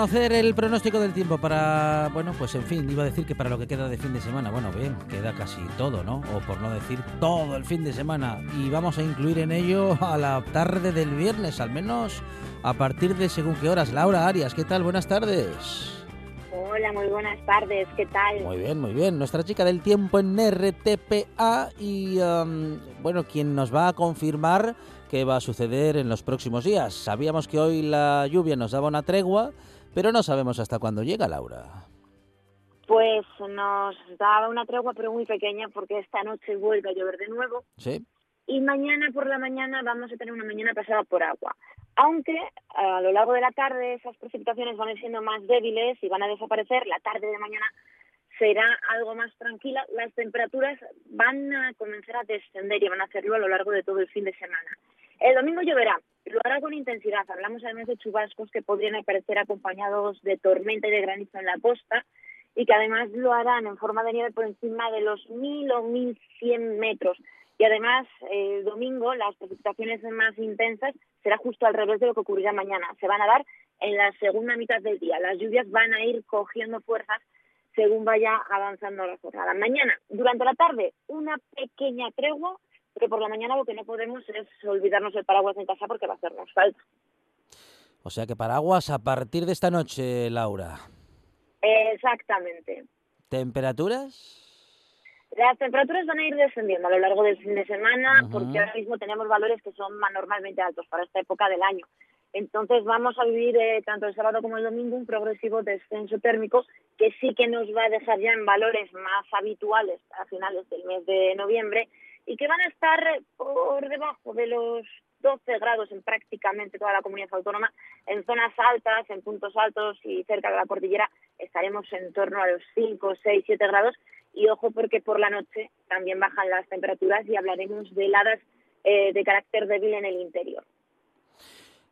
Conocer el pronóstico del tiempo para, bueno, pues en fin, iba a decir que para lo que queda de fin de semana, bueno, bien, queda casi todo, ¿no? O por no decir todo el fin de semana. Y vamos a incluir en ello a la tarde del viernes, al menos a partir de según qué horas. Laura Arias, ¿qué tal? Buenas tardes. Hola, muy buenas tardes, ¿qué tal? Muy bien, muy bien. Nuestra chica del tiempo en RTPA y, um, bueno, quien nos va a confirmar qué va a suceder en los próximos días. Sabíamos que hoy la lluvia nos daba una tregua, pero no sabemos hasta cuándo llega, Laura. Pues nos daba una tregua, pero muy pequeña, porque esta noche vuelve a llover de nuevo. ¿Sí? Y mañana por la mañana vamos a tener una mañana pasada por agua. Aunque a lo largo de la tarde esas precipitaciones van a ir siendo más débiles y van a desaparecer, la tarde de mañana será algo más tranquila. Las temperaturas van a comenzar a descender y van a hacerlo a lo largo de todo el fin de semana. El domingo lloverá, lo hará con intensidad. Hablamos además de chubascos que podrían aparecer acompañados de tormenta y de granizo en la costa y que además lo harán en forma de nieve por encima de los 1.000 o 1.100 metros. Y además, el domingo, las precipitaciones más intensas será justo al revés de lo que ocurrirá mañana. Se van a dar en la segunda mitad del día. Las lluvias van a ir cogiendo fuerzas según vaya avanzando la jornada. Mañana, durante la tarde, una pequeña tregua, pero por la mañana lo que no podemos es olvidarnos el paraguas en casa porque va a hacernos falta. O sea que paraguas a partir de esta noche, Laura. Exactamente. ¿Temperaturas? Las temperaturas van a ir descendiendo a lo largo del fin de semana porque ahora mismo tenemos valores que son normalmente altos para esta época del año. Entonces vamos a vivir eh, tanto el sábado como el domingo un progresivo descenso térmico que sí que nos va a dejar ya en valores más habituales a finales del mes de noviembre y que van a estar por debajo de los 12 grados en prácticamente toda la comunidad autónoma. En zonas altas, en puntos altos y cerca de la cordillera estaremos en torno a los 5, 6, 7 grados y ojo porque por la noche también bajan las temperaturas y hablaremos de heladas eh, de carácter débil en el interior.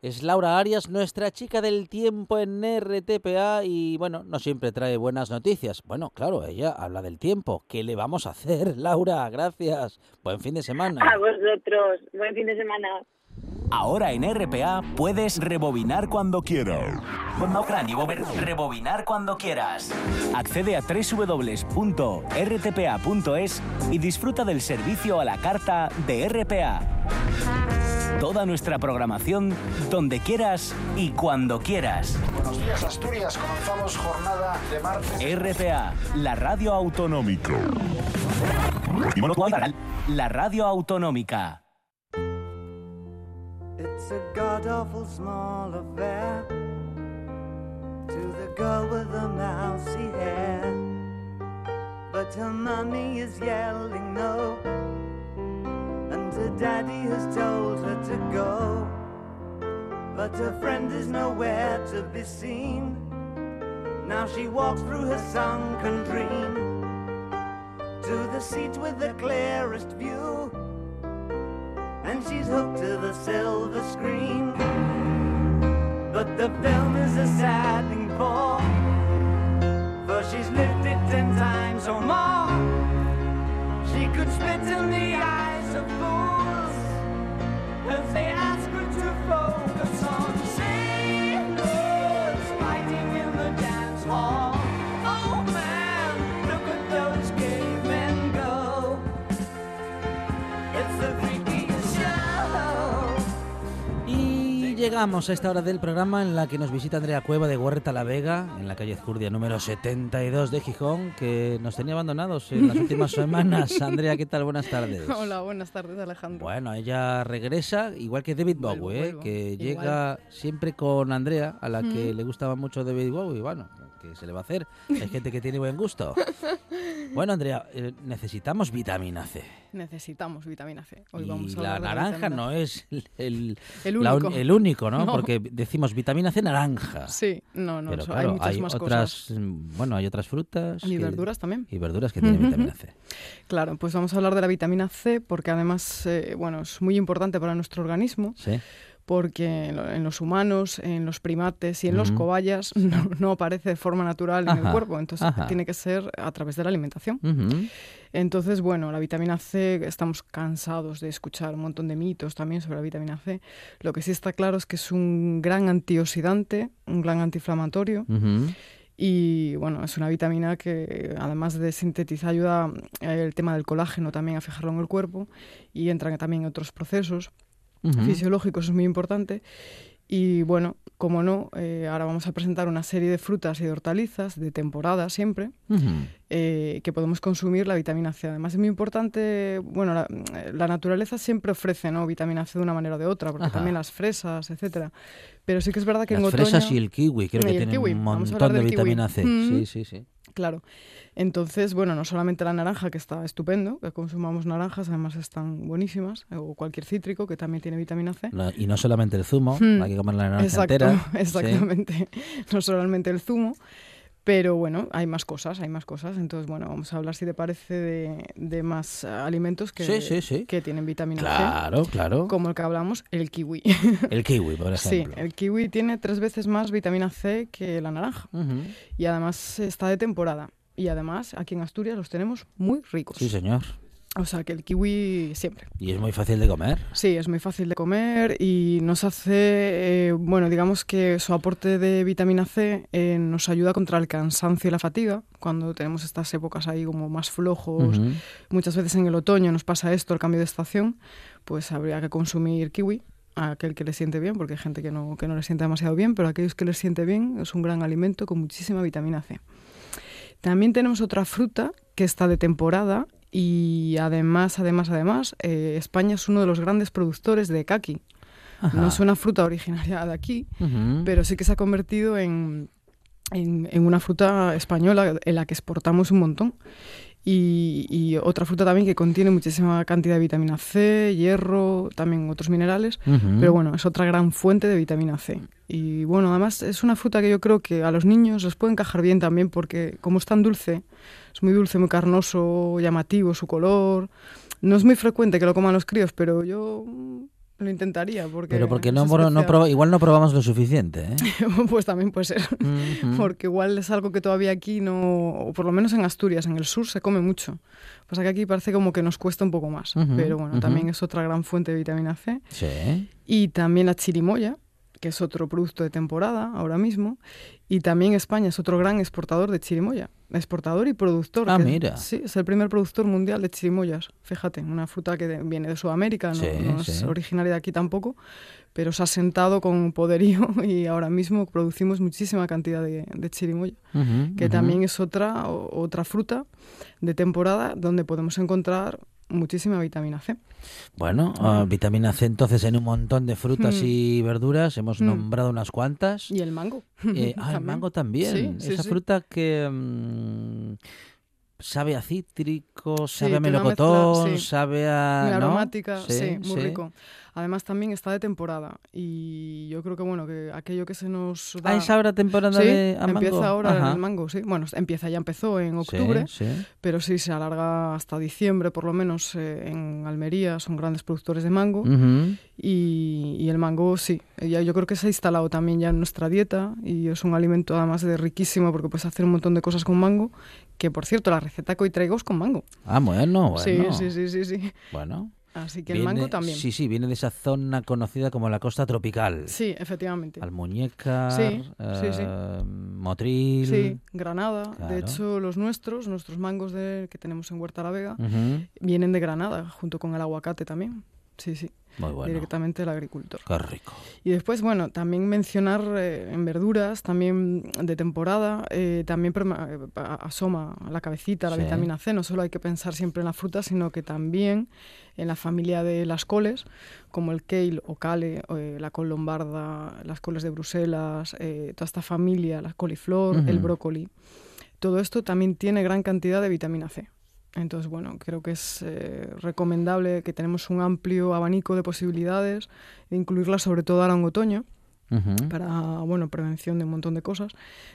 Es Laura Arias, nuestra chica del tiempo en RTPA y bueno, no siempre trae buenas noticias. Bueno, claro, ella habla del tiempo. ¿Qué le vamos a hacer, Laura? Gracias. Buen fin de semana. A vosotros, buen fin de semana. Ahora en RPA puedes rebobinar cuando quieras. Rebobinar cuando quieras. Accede a www.rtpa.es y disfruta del servicio a la carta de RPA. Toda nuestra programación donde quieras y cuando quieras. Buenos días, Asturias. Comenzamos jornada de martes. RPA, la radio autonómica. La radio autonómica. It's a god awful small affair to the girl with the mousy hair. But her mommy is yelling no, her daddy has told her to go. But her friend is nowhere to be seen. Now she walks through her sunken dream to the seat with the clearest view. and she's hooked to the silver screen. But the llegamos a esta hora del programa en la que nos visita Andrea Cueva de Huerta La Vega, en la calle Ezcurdia número 72 de Gijón, que nos tenía abandonados en las últimas semanas. Andrea, ¿qué tal? Buenas tardes. Hola, buenas tardes, Alejandro. Bueno, ella regresa, igual que David Vuelvo, Bowie, ¿eh? vuelvo. que Igual. llega siempre con Andrea, a la que le gustaba mucho David Bowie. Bueno, ¿qué se le va a hacer? Hay gente que tiene buen gusto. Bueno, Andrea, eh, necesitamos vitamina C. Necesitamos vitamina C. Hoy y vamos a la naranja no es el, El único. el único, ¿no? No. Porque decimos vitamina C naranja. Sí, no, no, Pero eso- claro, hay muchas más otras, cosas. bueno, hay otras frutas Y que- verduras también. y verduras que tienen vitamina C. Claro, pues vamos a hablar de la vitamina C porque además, eh, bueno, es muy importante para nuestro organismo Sí. Porque en lo- en los humanos, en los primates y en los cobayas no, no aparece de forma natural en Ajá, el cuerpo, entonces ajá. tiene que ser a través de la alimentación. Entonces, bueno, la vitamina C, estamos cansados de escuchar un montón de mitos también sobre la vitamina C. Lo que sí está claro es que es un gran antioxidante, un gran antiinflamatorio y, bueno, es una vitamina que además de sintetizar ayuda eh, el tema del colágeno también a fijarlo en el cuerpo y entra también en otros procesos Ujú. fisiológicos, es muy importante. Y bueno, como no, eh, ahora vamos a presentar una serie de frutas y de hortalizas de temporada siempre. Eh, que podemos consumir la vitamina C. Además es muy importante, bueno, la, la naturaleza siempre ofrece ¿no? vitamina C de una manera o de otra, porque Ajá. también las fresas, etcétera. Pero sí que es verdad que Las en otoño... fresas y el kiwi, creo Y que tienen kiwi, un montón de del kiwi. vitamina C. Mm. Sí, sí, sí. Claro. Entonces, bueno, no solamente la naranja, que está estupendo, que consumamos naranjas, además están buenísimas, o cualquier cítrico que también tiene vitamina C. La- y no solamente el zumo, Hmm. hay que comer la naranja Exacto, entera. Sí. exactamente. No solamente el zumo, pero bueno, hay más cosas, hay más cosas. Entonces, bueno, vamos a hablar, si te parece, de, de más alimentos que, Sí, sí, sí. que tienen vitamina Claro, C, claro. como el que hablamos, el kiwi. El kiwi, por sí, ejemplo. el kiwi tiene tres veces más vitamina C que la naranja. Y además está de temporada. Y además, aquí en Asturias los tenemos muy ricos. Sí, señor. O sea, que el kiwi siempre. Y es muy fácil de comer. Sí, es muy fácil de comer y nos hace, eh, bueno, digamos que su aporte de vitamina C eh, nos ayuda contra el cansancio y la fatiga, cuando tenemos estas épocas ahí como más flojos. Muchas veces en el otoño nos pasa esto, el cambio de estación, pues habría que consumir kiwi a aquel que le siente bien, porque hay gente que no, que no le siente demasiado bien, pero a aquellos que les siente bien es un gran alimento con muchísima vitamina C. También tenemos otra fruta que está de temporada y además, además, además, eh, España es uno de los grandes productores de kaki. Ajá. No es una fruta originaria de aquí, pero sí que se ha convertido en, en, en una fruta española en la que exportamos un montón. Y, y otra fruta también que contiene muchísima cantidad de vitamina C, hierro, también otros minerales. Pero bueno, es otra gran fuente de vitamina C. Y bueno, además es una fruta que yo creo que a los niños les puede encajar bien también porque como es tan dulce, es muy dulce, muy carnoso, llamativo su color. No es muy frecuente que lo coman los críos, pero yo lo intentaría porque Pero porque no, proba- igual no probamos lo suficiente, ¿eh? pues también puede ser. Porque igual es algo que todavía aquí no, o por lo menos en Asturias, en el sur se come mucho. Pasa que aquí parece como que nos cuesta un poco más. Pero bueno, también es otra gran fuente de vitamina C. Sí. Y también la chirimoya, que es otro producto de temporada ahora mismo. Y también España es otro gran exportador de chirimoya. Exportador y productor. Ah, mira. Sí, es el primer productor mundial de chirimoyas. Fíjate, una fruta que de- viene de Sudamérica, no, Sí, no es originaria de aquí tampoco, pero se ha sentado con poderío y ahora mismo producimos muchísima cantidad de, de chirimoya, que también es otra, o- otra fruta de temporada donde podemos encontrar muchísima vitamina C. Bueno, ah, vitamina C entonces en un montón de frutas Mm. y verduras. Hemos Mm. nombrado unas cuantas. Y el mango. Eh, ah, el mango también. Sí, Esa sí. fruta que mm, sabe a cítrico, sabe a melocotón, mezcla, sabe a... ¿no? aromática, sí, muy rico. Además también está de temporada y yo creo que bueno, que aquello que se nos da... Ah, es ahora temporada Sí, de a empieza mango. ahora Ajá. el mango, sí. Bueno, empieza, ya empezó en octubre, sí. pero sí se alarga hasta diciembre, por lo menos eh, en Almería son grandes productores de mango y el mango sí, ya, yo creo que se ha instalado también ya en nuestra dieta y es un alimento además de riquísimo porque puedes hacer un montón de cosas con mango, que por cierto la receta que hoy traigo es con mango. Ah, bueno, bueno. Sí, sí, sí, sí, sí. Bueno. Así que el mango también. Sí, sí, viene de esa zona conocida como la costa tropical. Sí, efectivamente. Almuñécar, Sí, sí, sí. eh, Motril. Sí, Granada. Claro. De hecho, los nuestros, nuestros mangos de, que tenemos en Huerta la Vega, vienen de Granada, junto con el aguacate también. Sí, sí, Muy bueno. directamente del agricultor. Qué rico. Y después, bueno, también mencionar eh, en verduras, también de temporada, eh, también eh, asoma la cabecita la Sí. vitamina C. No solo hay que pensar siempre en la fruta, sino que también en la familia de las coles, como el kale o kale, eh, la col lombarda, las coles de Bruselas, toda esta familia, la coliflor, el brócoli. Todo esto también tiene gran cantidad de vitamina C. Entonces, bueno, creo que es eh, recomendable que tenemos un amplio abanico de posibilidades de incluirla sobre todo ahora en otoño para, bueno, prevención de un montón de cosas,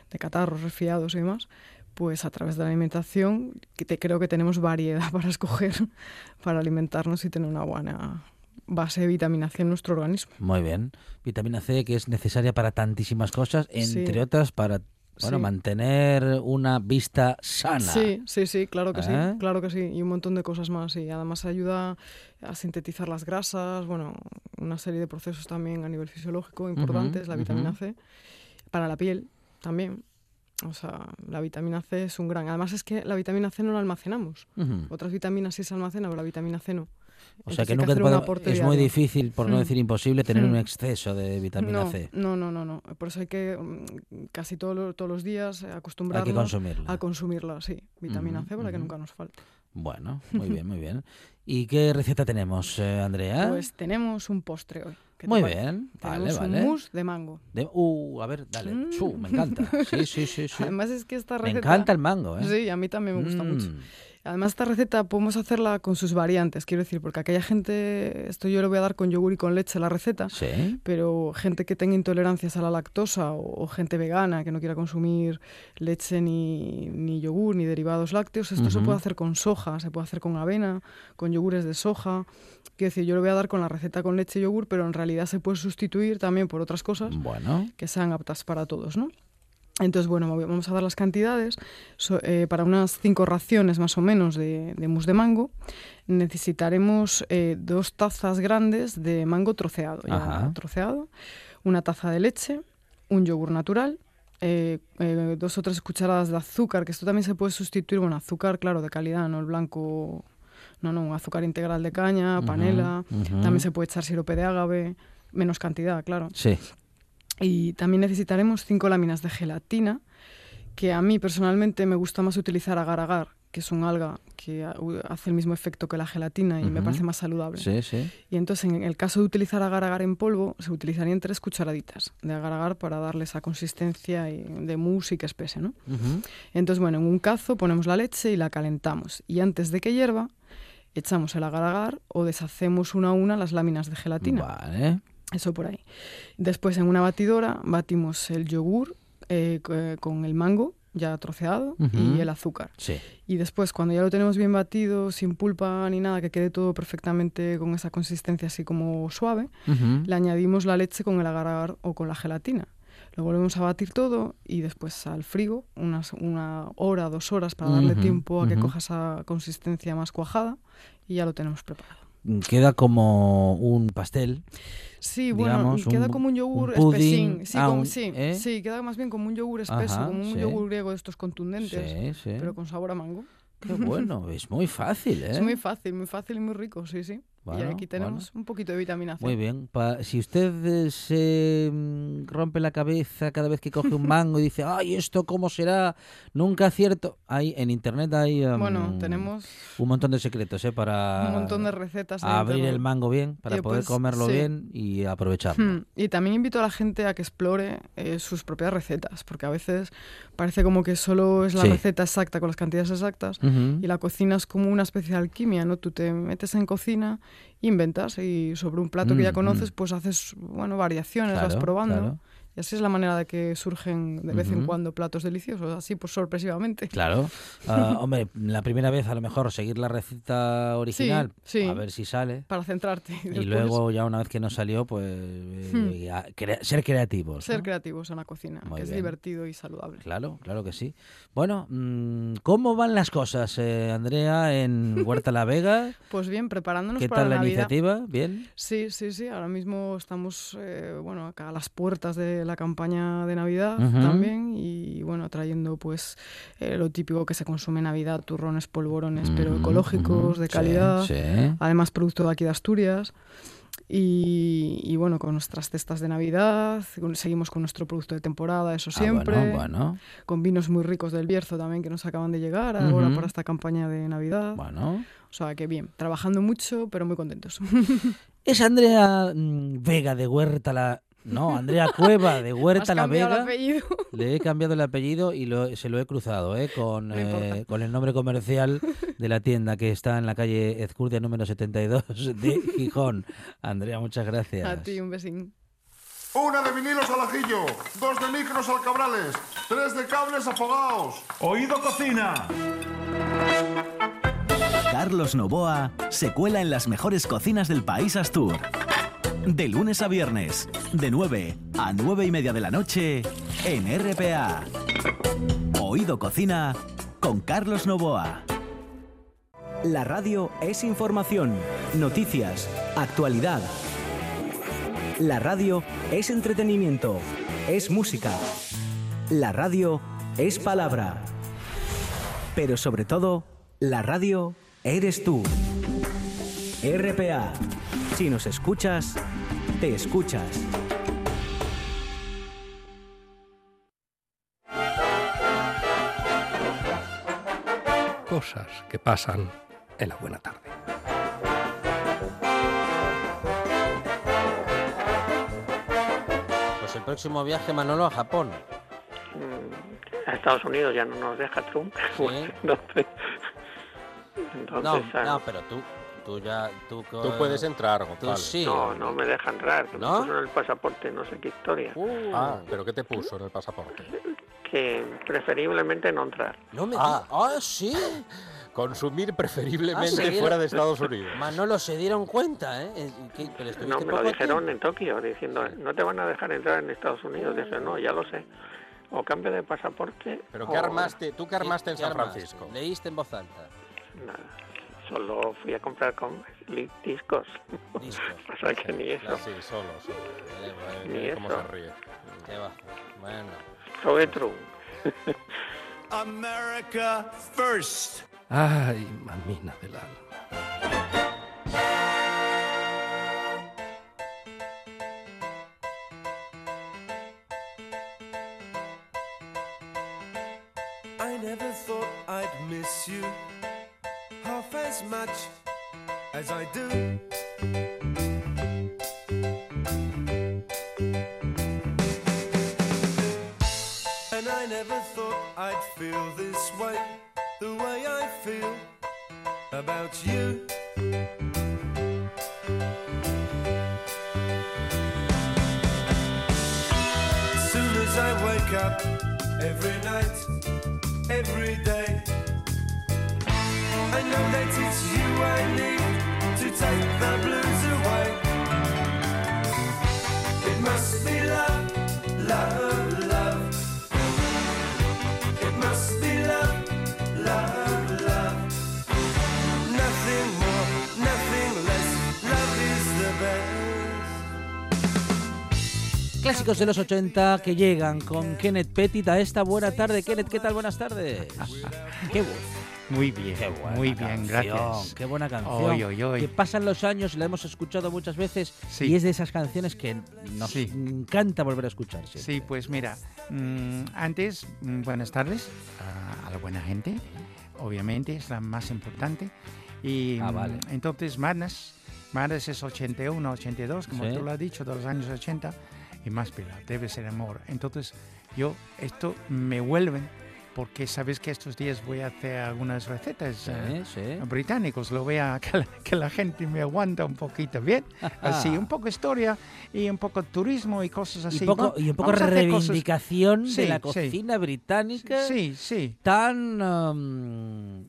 de catarros, resfriados y demás, pues a través de la alimentación que te, creo que tenemos variedad para escoger para alimentarnos y tener una buena base de vitamina C en nuestro organismo. Muy bien. Vitamina C que es necesaria para tantísimas cosas, entre Sí. otras para bueno, Sí. mantener una vista sana. Sí, sí, sí, claro que ¿Eh? sí, claro que sí, y un montón de cosas más. Y además ayuda a sintetizar las grasas, bueno, una serie de procesos también a nivel fisiológico importantes, la vitamina. C, para la piel también. O sea, la vitamina C es un gran. Además es que la vitamina C no la almacenamos. Otras vitaminas sí se almacenan, pero la vitamina C no. O sea Entonces que hay nunca podemos- aporte es muy difícil, por no Mm. decir imposible, tener Mm. un exceso de vitamina no, C. No, no, no, no. Por eso hay que mm, casi todo todos los días eh, Hay acostumbrarnos que consumirla. a consumirla, sí. Vitamina C para que nunca nos falte. Bueno, muy bien, muy bien. ¿Y qué receta tenemos, eh, Andrea? Pues tenemos un postre hoy. ¿qué te muy bien, vale, Tenemos vale. un mousse de mango. De- uh, a ver, dale. Mm. Me encanta. Sí, sí, sí, sí. Además es que esta me receta... encanta el mango, ¿eh? Sí, a mí también me gusta mucho. Además esta receta podemos hacerla con sus variantes, quiero decir, porque aquella gente, esto yo le voy a dar con yogur y con leche la receta, Sí. pero gente que tenga intolerancias a la lactosa o, o gente vegana que no quiera consumir leche ni, ni yogur ni derivados lácteos, esto se puede hacer con soja, se puede hacer con avena, con yogures de soja. Quiero decir, yo le voy a dar con la receta con leche y yogur, pero en realidad se puede sustituir también por otras cosas Bueno, que sean aptas para todos, ¿no? Entonces, bueno, vamos a dar las cantidades. So- eh, para unas cinco raciones más o menos de, de mousse de mango, necesitaremos eh, dos tazas grandes de mango troceado, ya troceado, una taza de leche, un yogur natural, eh, eh, dos o tres cucharadas de azúcar, que esto también se puede sustituir, bueno, azúcar, claro, de calidad, no el blanco, no, no, un azúcar integral de caña, panela, también se puede echar sirope de ágave, menos cantidad, claro. sí. Y también necesitaremos cinco láminas de gelatina, que a mí personalmente me gusta más utilizar agar-agar, que es un alga que hace el mismo efecto que la gelatina y me parece más saludable. Sí, sí. Y entonces, en el caso de utilizar agar-agar en polvo, se utilizarían tres cucharaditas de agar-agar para darle esa consistencia y- de mousse y que espese, ¿no? Entonces, bueno, en un cazo ponemos la leche y la calentamos. Y antes de que hierva, echamos el agar-agar o deshacemos una a una las láminas de gelatina. Vale. Eso por ahí. Después en una batidora batimos el yogur eh, eh, con el mango ya troceado y el azúcar. Sí. Y después cuando ya lo tenemos bien batido, sin pulpa ni nada, que quede todo perfectamente con esa consistencia así como suave, le añadimos la leche con el agar-agar o con la gelatina. Lo volvemos a batir todo y después al frigo, unas, una hora, dos horas para darle tiempo a que coja esa consistencia más cuajada y ya lo tenemos preparado. Queda como un pastel. Sí, bueno, digamos, queda un- como un yogur espesín. Sí, ah, como- un- sí, ¿eh? sí, queda más bien como un yogur espeso, Ajá, como un sí. yogur griego de estos contundentes, sí. pero con sabor a mango. Qué bueno, es muy fácil, ¿eh? Es muy fácil, muy fácil y muy rico, sí, sí. Bueno, y aquí tenemos un poquito de vitamina C. Muy bien. Pa- si usted eh, se mm, rompe la cabeza cada vez que coge un mango y dice, ay, ¿esto cómo será? Nunca acierto. Hay, en internet hay um, Bueno, tenemos un montón de secretos ¿eh? para un montón de recetas. abrir internet. el mango bien, para poder pues, comerlo sí. bien y aprovecharlo. Hmm, Y también invito a la gente a que explore eh, sus propias recetas, porque a veces parece como que solo es la Sí. receta exacta con las cantidades exactas y la cocina es como una especie de alquimia, ¿no? Tú te metes en cocina inventas y sobre un plato que ya Mm, conoces, mm. pues haces, bueno, variaciones, vas Claro, probando. claro. Y así es la manera de que surgen de vez en cuando platos deliciosos, así pues sorpresivamente. Claro. Ah, hombre, la primera vez a lo mejor seguir la receta original, sí. a ver si sale. Para centrarte. Y luego ya una vez que no salió, pues eh, Hmm. crea- ser creativos. ser ¿no? creativos en la cocina, Muy que es divertido y saludable. Claro, claro que sí. Bueno, mm, ¿cómo van las cosas, eh, Andrea, en Huerta La Vega? Pues bien, preparándonos ¿Qué para tal la iniciativa? ¿Bien? Sí, sí, sí. Ahora mismo estamos, eh, bueno, acá a las puertas de la campaña de Navidad también y, bueno, trayendo pues eh, lo típico que se consume en Navidad, turrones, polvorones, pero ecológicos, de calidad. sí. Además, producto de aquí de Asturias. Y, y, bueno, con nuestras cestas de Navidad, seguimos con nuestro producto de temporada, eso Ah, siempre. bueno, bueno, Con vinos muy ricos del Bierzo también que nos acaban de llegar ahora para esta campaña de Navidad. bueno. O sea que bien, trabajando mucho, pero muy contentos. ¿Es Andrea mm, Vega de Huerta La... No, Andrea Cueva de Huerta Has La cambiado el Vega. apellido. Le he cambiado el apellido y lo- se lo he cruzado ¿eh? con, No eh, con el nombre comercial de la tienda que está en la calle Ezcurdia número 72 de Gijón. Andrea, muchas gracias. A ti un besín. Una de vinilos al ajillo, dos de micros al cabrales, tres de cables afogados. Oído cocina. Carlos Novoa se cuela en las mejores cocinas del país Astur. De lunes a viernes, de 9 a 9 y media de la noche, en RPA. Oído Cocina con Carlos Novoa. La radio es información, noticias, actualidad. La radio es entretenimiento, es música. La radio es palabra. Pero sobre todo, la radio eres tú. RPA. Si nos escuchas, te escuchas. Cosas que pasan en la buena tarde. Pues el próximo viaje, Manolo, a Japón. Mm, a Estados Unidos ya no nos deja Trump. Sí. entonces, No, entonces, ah, no, pero tú, tú ya... Tú, Tú puedes entrar, Tú Gonzalo. sí. no, no me deja entrar. Que ¿No? me puso en el pasaporte no sé qué historia. Uh, Ah, pero ¿qué te puso en el pasaporte? Que preferiblemente no entrar. no me Ah. Ah, sí. Consumir Ah, preferiblemente sí. fuera de Estados Unidos. Manolo, se dieron cuenta, ¿eh? Eh, ¿qué- pero No, me lo dijeron en Tokio, diciendo, no te van a dejar entrar enEstados Unidos. Dije, no, ya lo sé. O cambio de pasaporte. ¿Pero o qué armaste? ¿Tú qué armaste en ¿Qué San armaste? Francisco? Leíste en voz alta. Nada. Solo fui a comprar con discos. Discos. O sea que ni eso. Sí, solo, solo. Eh, Ni Mira cómo eso. se ríe. qué va. Bueno. Sobre. America first. Ay, mamina del alma. As I do. And I never thought I'd feel this way, the way I feel about you. Soon as I wake up, every night, every day, I know that it's you I need to take the blues away. It must be love, love, love. It must be love, love, love. Nothing more, nothing less. Love is the best. Clásicos de los 80 que llegan con Kenneth Pettit a esta buena tarde. Kenneth, ¿qué tal? Buenas tardes. Qué voz. Muy bien, Qué buena muy bien, canción, gracias. Qué buena canción. Oy, oy, oy. Que pasan los años, la hemos escuchado muchas veces Sí. y es de esas canciones que nos Sí. encanta volver a escuchar. siempre. Sí, pues mira, mm, antes, mm, buenas tardes a, a la buena gente, obviamente es la más importante. Y Ah, mm, vale. entonces Madness, Madness es 81, 82, como Sí. tú lo has dicho, de los años 80, y más pila, debe ser amor. Entonces yo, esto me vuelven porque sabes que estos días voy a hacer algunas recetas Sí, eh, sí. británicos. Lo voy a que la, que la gente me aguanta un poquito, ¿bien? Así, un poco historia y un poco turismo y cosas así. y, poco, y un poco vamos reivindicación de Sí, la cocina británica Sí, sí. tan um,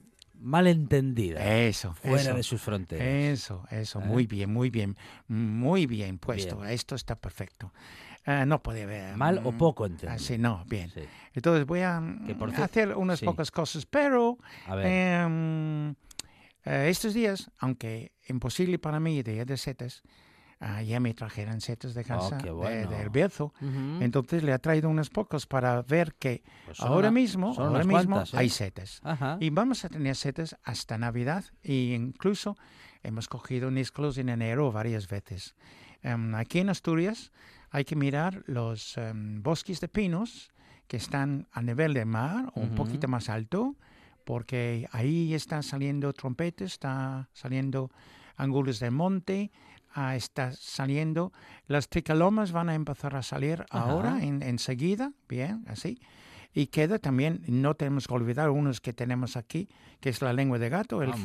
mal entendida Eso, fuera eso. de sus fronteras. Eso, eso, ¿Eh? muy bien, muy bien, muy bien puesto. Bien. Esto está perfecto. Ah, no puede ver. Mal o mm, poco entendido. Así, no, bien. Sí. Entonces voy a mm, hacer unas sí. pocas cosas, pero em, eh, estos días, aunque imposible para mí de setas, ah, ya me trajeron setas de casa Oh, qué de- bueno. del Bierzo. Ujú. Entonces le he traído unos pocos para ver que Pues ahora una- mismo, ahora unas mismo cuantas, ¿eh? hay setas. Ajá. Y vamos a tener setas hasta Navidad e incluso hemos cogido níscolos en enero varias veces. Em, aquí en Asturias hay que mirar los em, bosques de pinos que están a nivel del mar o un Ujú. poquito más alto, porque ahí están saliendo trompetas, está saliendo angulos del monte, ah, está saliendo, las tricalomas van a empezar a salir Ajá. ahora, en- enseguida, bien, así. Y queda también, no tenemos que olvidar unos que tenemos aquí, que es la lengua de gato, el Ah.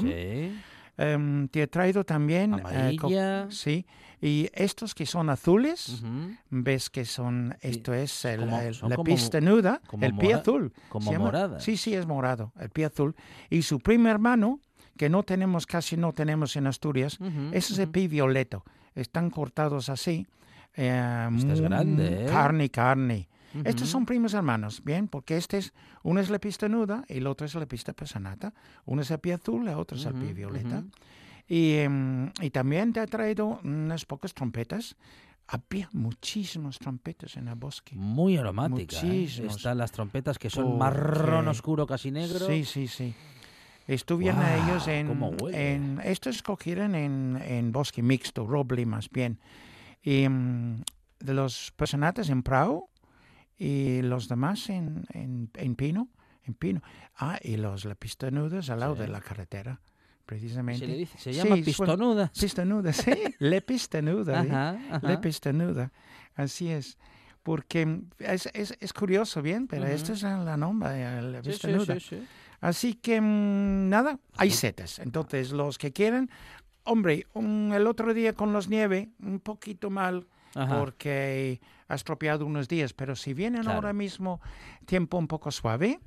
Sí. Em, te he traído también... eh, Amarilla. sí, y estos que son azules, ves que son, esto es el, como- el- son la pista nuda, el pie azul. como moradas. Sí, sí, es morado, el pie azul. Y su primo hermano, que no tenemos, casi no tenemos en Asturias, Ujú, ese es el pie violeto. Están cortados así. eh, Este es grande, ¿eh? Carne, carne. Estos Ujú. son primos hermanos, bien, porque este es, uno es la pista nuda y el otro es la pista personata. Uno es el pie azul, el otro es el pie violeta. Y, em, y también te ha traído unas pocas trompetas. Había muchísimas trompetas en el bosque. Muy aromática. ¿eh? Muchísimos. Están las trompetas que son Porque- marrón oscuro, casi negro. Sí, sí, sí. Estuvieron Guau, ellos en, en estos escogieron en, en bosque mixto, roble más bien. Y mm, de los personajes en prau y los demás en, en, en pino, en pino. Ah, y los lapistonudos al lado Sí. de la carretera, precisamente. Se le dice- se llama Sí, pistonudas. suel- Pistonudas, sí, le pistonuda. ¿eh? Ajá, ajá. Le pistonuda, así es. Porque mm, es, es, es curioso, bien, pero Ujú. esto es la nombre, la Sí, sí, pistonuda. Sí, sí. Así que mm, nada, hay setas. Entonces, los que quieren, hombre, un- el otro día con los nieve, un poquito mal, Ajá. porque ha estropeado unos días, pero si vienen Claro. ahora mismo tiempo un poco suave,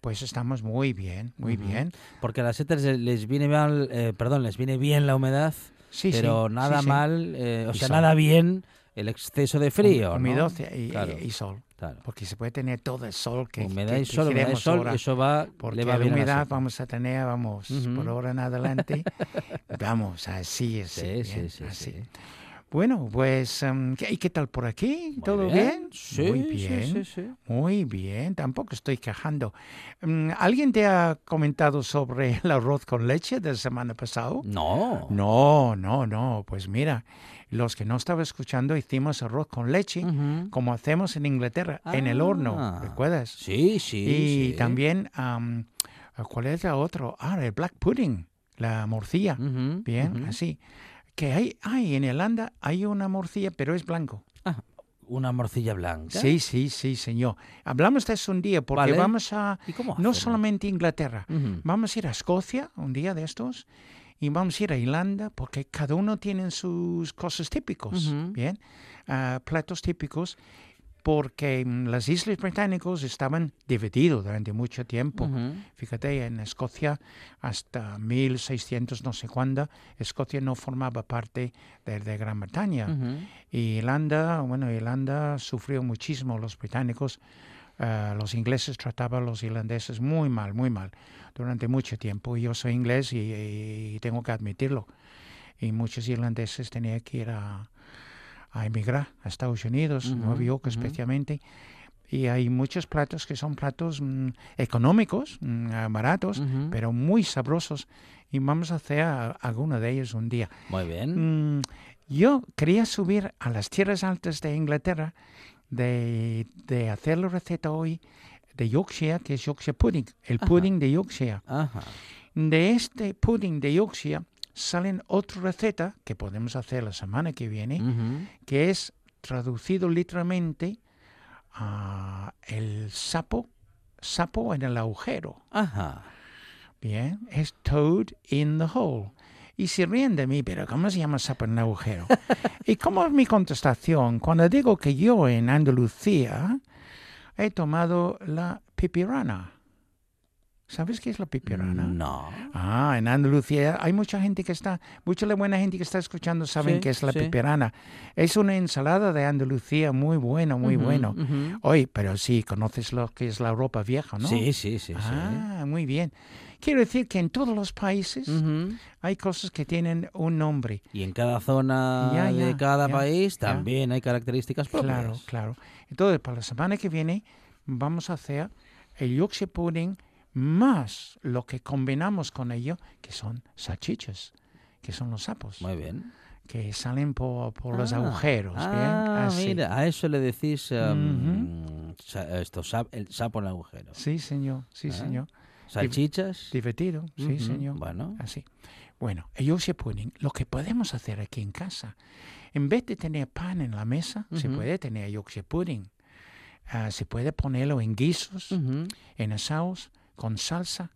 pues estamos muy bien, muy bien. Porque a las setas les- viene mal, eh, perdón, les viene bien la humedad, Sí, pero sí, nada sí. mal, eh, o Y sea, nada bien el exceso de frío, ¿no? Humedad y, Claro, y sol. claro. Porque se puede tener todo el sol que, Humedad que- y que sol, humedad y sol, ahora. eso va, Porque le va la bien a humedad seta. vamos a tener, vamos, Ujú. por ahora en adelante, vamos, así es. Sí, sí, bien, sí, así. sí. Bueno, pues, em, ¿qué- ¿y qué tal por aquí? ¿Todo bien? Sí, Muy bien. Muy bien, tampoco estoy quejando. Mm, ¿Alguien te ha comentado sobre el arroz con leche del semana pasado? No. No, no, no. Pues mira, los que no estaban escuchando hicimos arroz con leche, como hacemos en Inglaterra, en el horno, Ah. ¿recuerdas? Sí, sí. y sí. también, am, ¿cuál es el otro? Ah, el black pudding, la morcilla. Bien, así. Que hay, hay en Irlanda hay una morcilla, pero es blanco. Ah, una morcilla blanca. Sí, sí, sí, señor. Hablamos de eso un día porque Vale. vamos a ¿Y cómo no solamente Inglaterra, vamos a ir a Escocia un día de estos y vamos a ir a Irlanda porque cada uno tiene sus cosas típicos, Ujú. bien, Ah, platos típicos porque mm, las islas británicas estaban divididas durante mucho tiempo. Fíjate, en Escocia hasta 1600 no sé cuándo, Escocia no formaba parte de, de Gran Bretaña. Ujú. Y Irlanda, bueno, Irlanda sufrió muchísimo los británicos. Eh, los ingleses trataban a los irlandeses muy mal, muy mal, durante mucho tiempo. Yo soy inglés y, y tengo que admitirlo. Y muchos irlandeses tenían que ir a, a emigrar a Estados Unidos, Ujú, Nueva York especialmente. Y hay muchos platos que son platos mm, económicos, mm, ah, baratos, pero muy sabrosos. Y vamos a hacer a- alguno de ellos un día. Muy bien. Mm, yo quería subir a las tierras altas de Inglaterra de, de hacer la receta hoy de Yorkshire, que es Yorkshire pudding, el Ajá. pudding de Yorkshire. Ajá. De este pudding de Yorkshire salen otra receta que podemos hacer la semana que viene, que es traducido literalmente a el sapo sapo en el agujero. Ajá. Bien, es toad in the hole. Y se ríen de mí, pero ¿cómo se llama sapo en el agujero? ¿Y cómo es mi contestación? Cuando digo que yo en Andalucía he tomado la pipirana. ¿Sabes qué es la pipirana? No. Ah, en Andalucía hay mucha gente que está, mucha la buena gente que está escuchando saben Sí, qué es la sí. pipirana. Es una ensalada de Andalucía muy buena, muy Ujú, bueno. ujú. Oye, pero sí, conoces lo que es la Europa vieja, ¿no? Sí, sí, sí, sí. Ah, muy bien. Quiero decir que en todos los países hay cosas que tienen un nombre. Y en cada zona Ya, de cada ya, país también hay características propias. Claro, claro. Entonces, para la semana que viene vamos a hacer el Yorkshire pudding más lo que combinamos con ello, que son salchichas, que son los sapos. Muy bien. Que salen por, por los Ah, agujeros, ¿bien? Ah, mira, a eso le decís um, esto, el sapo en el agujero. Sí, señor, sí, Ah. señor. Salchichas. Divertido, sí, señor. Bueno. Así. Bueno, el Yorkshire pudding, lo que podemos hacer aquí en casa, en vez de tener pan en la mesa, se puede tener Yorkshire pudding. Ah, se puede ponerlo en guisos, en asados, con salsa.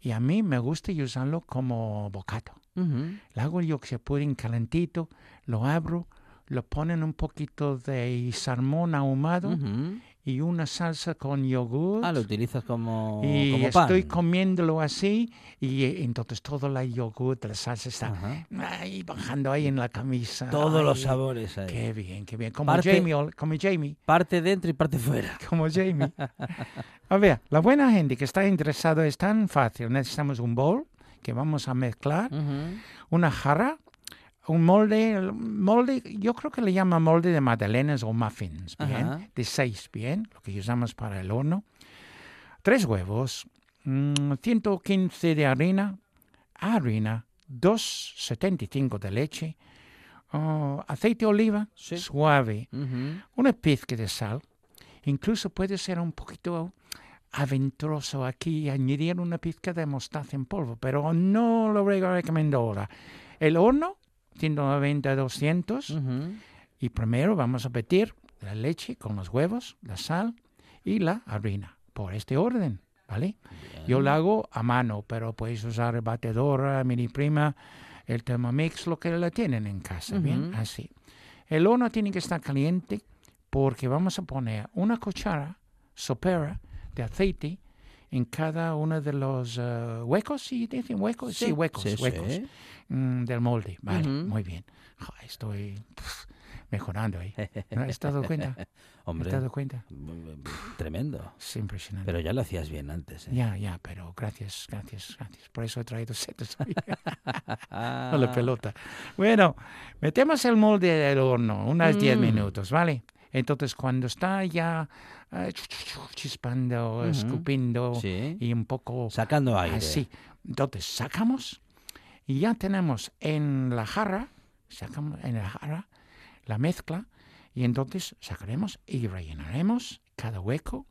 Y a mí me gusta usarlo como bocado. Ujú. Le hago el Yorkshire pudding calentito, lo abro, lo ponen un poquito de salmón ahumado. Y una salsa con yogur. Ah, lo utilizas como, Y como pan. estoy comiéndolo así y eh, entonces todo la yogur, la salsa está Ajá. ahí bajando ahí en la camisa. Todos los Ay, sabores ahí. Qué bien, qué bien. Como Parte- Jamie, como Jamie, Parte dentro y parte fuera. como Jamie. A ver, la buena gente que está interesado es tan fácil. Necesitamos un bol que vamos a mezclar, Ujú. una jarra, un molde, molde, yo creo que le llaman molde de magdalenas o muffins, bien, Ajá. de seis, bien, lo que usamos para el horno. Tres huevos, mm, 115 de harina, harina, 2,75 de leche, oh, aceite de oliva Sí. suave, una pizca de sal. Incluso puede ser un poquito aventuroso aquí añadir una pizca de mostaza en polvo, pero no lo re- recomiendo ahora. El horno, 190 200, Ujú. y primero vamos a batir la leche con los huevos, la sal y la harina, por este orden, ¿vale? Yo lo hago a mano, pero puedes usar batedora, mini prima, el Thermomix, lo que la tienen en casa, ¿bien? Ujú. Así. El horno tiene que estar caliente porque vamos a poner una cuchara sopera de aceite en cada uno de los eh, huecos, ¿sí dicen huecos? Sí, Sí, huecos, sí, huecos mm, del molde, vale, Ujú. muy bien. Jo, estoy pf, mejorando ahí. ¿No has dado cuenta? Hombre, ¿Has dado cuenta? tremendo. Es impresionante. Pero ya lo hacías bien antes. ¿eh? Ya, ya, pero gracias, gracias, gracias. Por eso he traído setas hoy. A la pelota. Bueno, metemos el molde del horno, unas 10 Mm. minutos, ¿vale? Entonces, cuando está ya eh, chispando, Ujú. escupiendo Sí. y un poco Sacando aire. así, entonces sacamos y ya tenemos en la jarra, sacamos en la jarra la mezcla y entonces sacaremos y rellenaremos cada hueco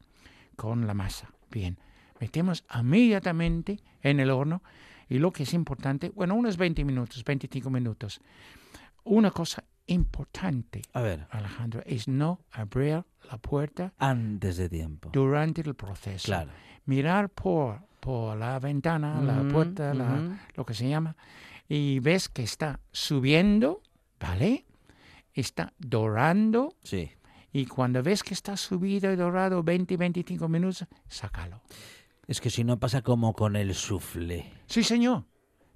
con la masa. Bien, metemos inmediatamente en el horno y lo que es importante, bueno, unos 20 minutos, 25 minutos. Una cosa importante, A ver, Alejandro, es no abrir la puerta antes de tiempo. durante el proceso. Claro. Mirar por, por la ventana, la Ujú, puerta, la- ujú. lo que se llama, y ves que está subiendo, ¿vale? Está dorando, Sí. y cuando ves que está subido y dorado 20, 25 minutos, sácalo. Es que si no pasa como con el soufflé. Sí, señor.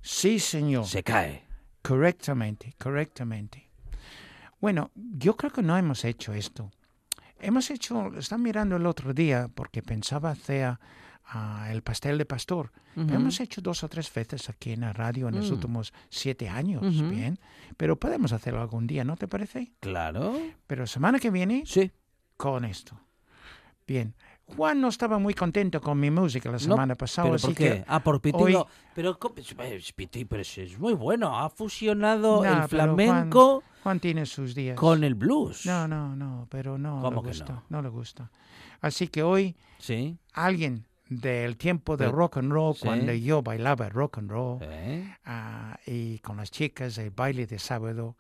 Sí, señor. Se cae. Correctamente, correctamente. Bueno, yo creo que no hemos hecho esto. Hemos hecho, estaba mirando el otro día porque pensaba hacer ah, el pastel de pastor. Hemos hecho dos o tres veces aquí en la radio en los Mm. últimos siete años, bien. Pero podemos hacerlo algún día, ¿no te parece? Claro. Pero semana que viene, Sí. con esto. Bien. Juan no estaba muy contento con mi música la No, semana pasada, ¿Pero así por qué? que Ah, por Piti hoy-. Pero, pero es muy bueno. Ha fusionado el Juan- flamenco Juan tiene sus días. con el blues. No, no, no, pero no ¿Cómo le que gusta. no? No? le gusta. Así que hoy Sí. alguien del tiempo de rock and roll, sí. cuando yo bailaba rock and roll, ¿Eh? ah, y con las chicas el baile de sábado,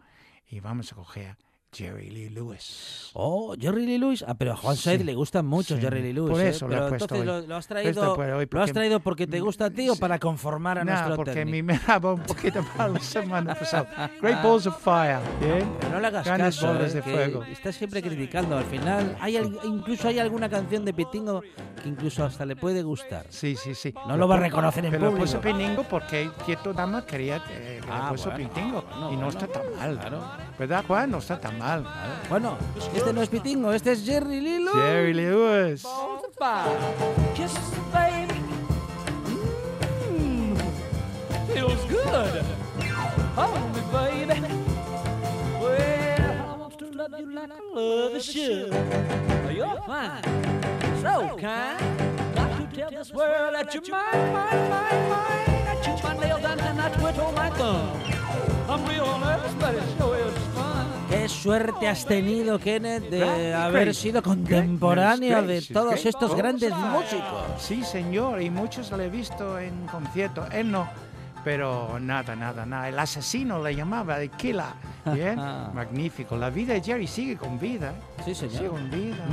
y vamos a coger Jerry Lee Lewis. Oh, Jerry Lee Lewis. Ah, pero a Juan Said Sí, le gusta mucho sí. Jerry Lee Lewis. Por ¿eh? eso lo he Pero puesto entonces hoy. lo, lo has Esto traído, por hoy, lo has porque- traído porque te gusta a ti o para conformar a No, nuestro porque técnico? me daba un poquito mal la semana pasada. Great Balls of Fire. Bien. Pero no le hagas Grandes caso, bolas ¿eh? de fuego. Estás siempre criticando. Al final, hay incluso hay alguna canción de Pitingo que incluso hasta le puede gustar. Sí, sí, sí. No lo va a reconocer en Pero lo público. puso Piningo porque cierto dama quería que, Ah, lo puso bueno, Pitingo. y no bueno. está tan mal. Claro. ¿Verdad, Juan? No está tan mal. Bueno, este no es Pitingo, este es Jerry Lee Lewis. Jerry Lewis. Kisses, baby. Mmm, feels good. Hold me, baby. Well, I want to love you like I love you should. You're fine, so kind. Got to tell this world that you're mine, mine, mine, mine. I chew my nails and then I twiddle my thumb. I'm real nervous, but it sure is fun. Qué suerte has tenido, Kenneth, de haber sido contemporáneo de todos estos grandes músicos. Sí, señor, y muchos lo he visto en concierto. Él no, pero nada, nada, nada. El asesino le llamaba, killer. Bien, magnífico. La vida de Jerry sigue con vida. Sí, señor. Sigue con vida.